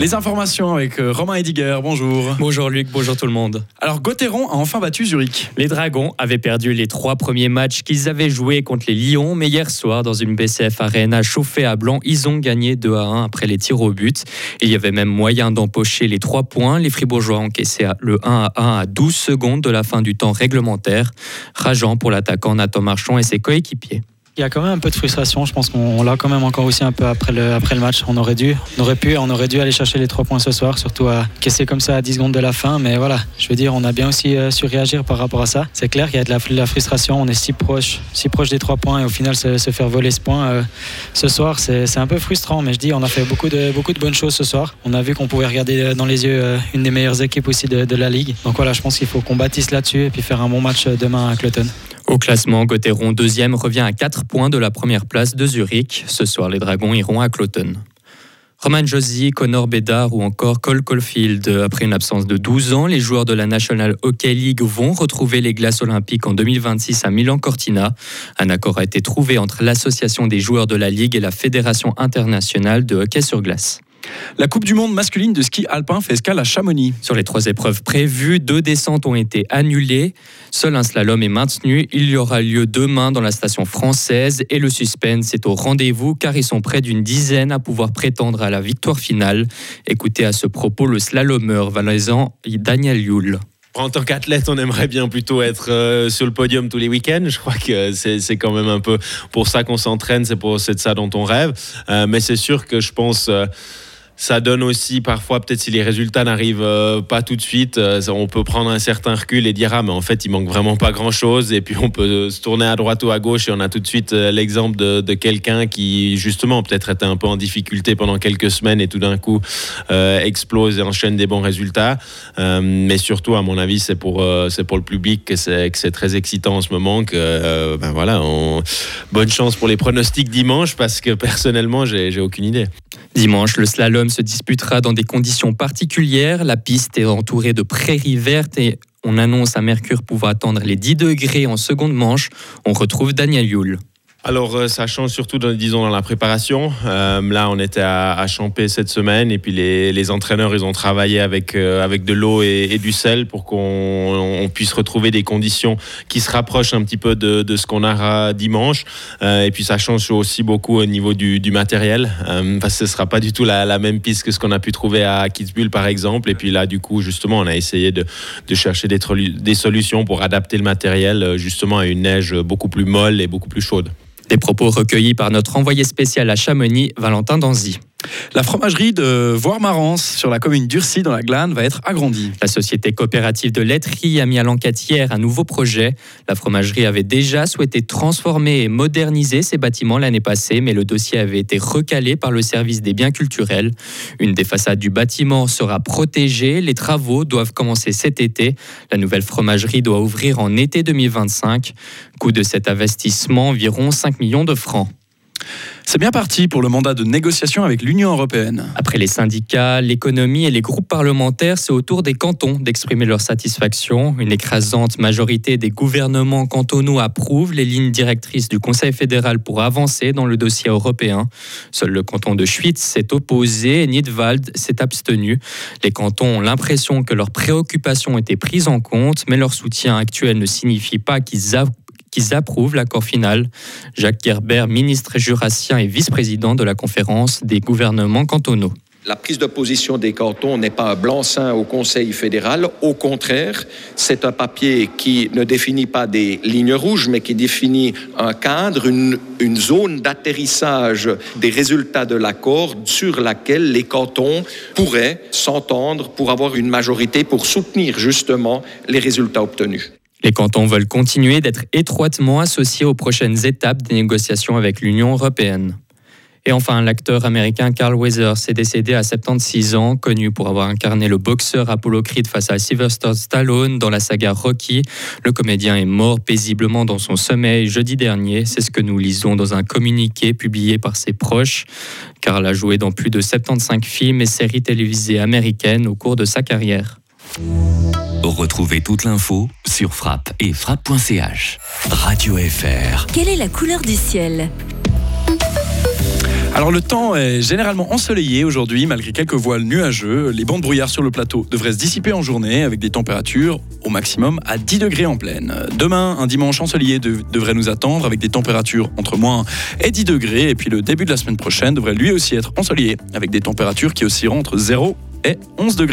Les informations avec euh, Romain Ediger, bonjour. Bonjour Luc, bonjour tout le monde. Alors Gauthieron a enfin battu Zurich. Les Dragons avaient perdu les trois premiers matchs qu'ils avaient joués contre les Lions, mais hier soir, dans une BCF Arena chauffée à blanc, ils ont gagné 2 à 1 après les tirs au but. Il y avait même moyen d'empocher les trois points. Les Fribourgeois encaissaient le 1 à 1 à 12 secondes de la fin du temps réglementaire. Rageant pour l'attaquant Nathan Marchand et ses coéquipiers. Il y a quand même un peu de frustration. Je pense qu'on l'a quand même encore aussi un peu après le, match. On aurait dû, on aurait pu, on aurait dû aller chercher les trois points ce soir, surtout à caisser comme ça à 10 secondes de la fin. Mais voilà, je veux dire, on a bien aussi euh, su réagir par rapport à ça. C'est clair qu'il y a de la, frustration. On est si proche, si proche des trois points et au final se, faire voler ce point euh, ce soir, c'est un peu frustrant. Mais je dis, on a fait beaucoup de, beaucoup de bonnes choses ce soir. On a vu qu'on pouvait regarder euh, dans les yeux une des meilleures équipes aussi de, de la ligue. Donc voilà, je pense qu'il faut qu'on bâtisse là-dessus et puis faire un bon match demain à Cloton. Au classement, Gauthieron, deuxième, revient à 4 points de la première place de Zurich. Ce soir, les Dragons iront à Cloton. Roman Josie, Connor Bedard ou encore Cole Caulfield. Après une absence de 12 ans, les joueurs de la National Hockey League vont retrouver les glaces olympiques en 2026 à Milan-Cortina. Un accord a été trouvé entre l'association des joueurs de la Ligue et la Fédération internationale de hockey sur glace. La Coupe du Monde masculine de ski alpin fait escale à Chamonix. Sur les trois épreuves prévues, deux descentes ont été annulées. Seul un slalom est maintenu. Il y aura lieu demain dans la station française et le suspense est au rendez-vous car ils sont près d'une dizaine à pouvoir prétendre à la victoire finale. Écoutez à ce propos le slalomeur valaisan Daniel Yule. En tant qu'athlète, on aimerait bien plutôt être euh, sur le podium tous les week-ends. Je crois que c'est quand même un peu pour ça qu'on s'entraîne, c'est de ça dont on rêve. Euh, mais c'est sûr que je pense. Euh, ça donne aussi parfois, peut-être si les résultats n'arrivent euh, pas tout de suite, euh, on peut prendre un certain recul et dire ah mais en fait il manque vraiment pas grand-chose et puis on peut se tourner à droite ou à gauche et on a tout de suite euh, l'exemple de, quelqu'un qui justement peut-être était un peu en difficulté pendant quelques semaines et tout d'un coup explose et enchaîne des bons résultats. mais surtout à mon avis c'est pour c'est pour le public que c'est très excitant en ce moment que ben voilà bonne chance pour les pronostics dimanche parce que personnellement j'ai aucune idée. Dimanche, le slalom se disputera dans des conditions particulières. La piste est entourée de prairies vertes et on annonce à Mercure pouvoir atteindre les 10 degrés en seconde manche. On retrouve Daniel Yule alors, euh, ça change surtout, dans, disons, dans la préparation. Euh, là, on était à, à Champé cette semaine et puis les, entraîneurs, ils ont travaillé avec, euh, avec de l'eau et, du sel pour qu'on puisse retrouver des conditions qui se rapprochent un petit peu de, ce qu'on aura dimanche. et puis, ça change aussi beaucoup au niveau du, matériel parce ce ne sera pas du tout la, même piste que ce qu'on a pu trouver à Kitzbühel, par exemple. Et puis là, du coup, justement, on a essayé de, chercher des solutions pour adapter le matériel justement à une neige beaucoup plus molle et beaucoup plus chaude. Des propos recueillis par notre envoyé spécial à Chamonix, Valentin Danzy. La fromagerie de Voir-Marance sur la commune d'Urcy dans la Glane va être agrandie. La société coopérative de laiterie a mis à l'enquête hier un nouveau projet. La fromagerie avait déjà souhaité transformer et moderniser ses bâtiments l'année passée, mais le dossier avait été recalé par le service des biens culturels. Une des façades du bâtiment sera protégée. Les travaux doivent commencer cet été. La nouvelle fromagerie doit ouvrir en été 2025. Coût de cet investissement environ 5 millions de francs. C'est bien parti pour le mandat de négociation avec l'Union européenne. Après les syndicats, l'économie et les groupes parlementaires, c'est au tour des cantons d'exprimer leur satisfaction. Une écrasante majorité des gouvernements cantonaux approuve les lignes directrices du Conseil fédéral pour avancer dans le dossier européen. Seul le canton de Schwyz s'est opposé et Nidwald s'est abstenu. Les cantons ont l'impression que leurs préoccupations étaient prises en compte, mais leur soutien actuel ne signifie pas qu'ils qu'ils approuvent l'accord final. Jacques Gerber, ministre jurassien et vice-président de la conférence des gouvernements cantonaux. La prise de position des cantons n'est pas un blanc-seing au Conseil fédéral. Au contraire, c'est un papier qui ne définit pas des lignes rouges, mais qui définit un cadre, une, une zone d'atterrissage des résultats de l'accord sur laquelle les cantons pourraient s'entendre pour avoir une majorité pour soutenir justement les résultats obtenus. Les cantons veulent continuer d'être étroitement associés aux prochaines étapes des négociations avec l'Union européenne. Et enfin, l'acteur américain Carl Weathers s'est décédé à 76 ans, connu pour avoir incarné le boxeur Apollo Creed face à Sylvester Stallone dans la saga Rocky. Le comédien est mort paisiblement dans son sommeil jeudi dernier. C'est ce que nous lisons dans un communiqué publié par ses proches. Carl a joué dans plus de 75 films et séries télévisées américaines au cours de sa carrière. Retrouvez toute l'info sur frappe et frappe.ch. Radio FR. Quelle est la couleur du ciel? Alors le temps est généralement ensoleillé aujourd'hui malgré quelques voiles nuageux. Les bancs de brouillard sur le plateau devraient se dissiper en journée avec des températures au maximum à 10 degrés en pleine. Demain, un dimanche ensoleillé de- devrait nous attendre avec des températures entre moins et 10 degrés. Et puis le début de la semaine prochaine devrait lui aussi être ensoleillé avec des températures qui oscilleront entre 0 et 11 degrés.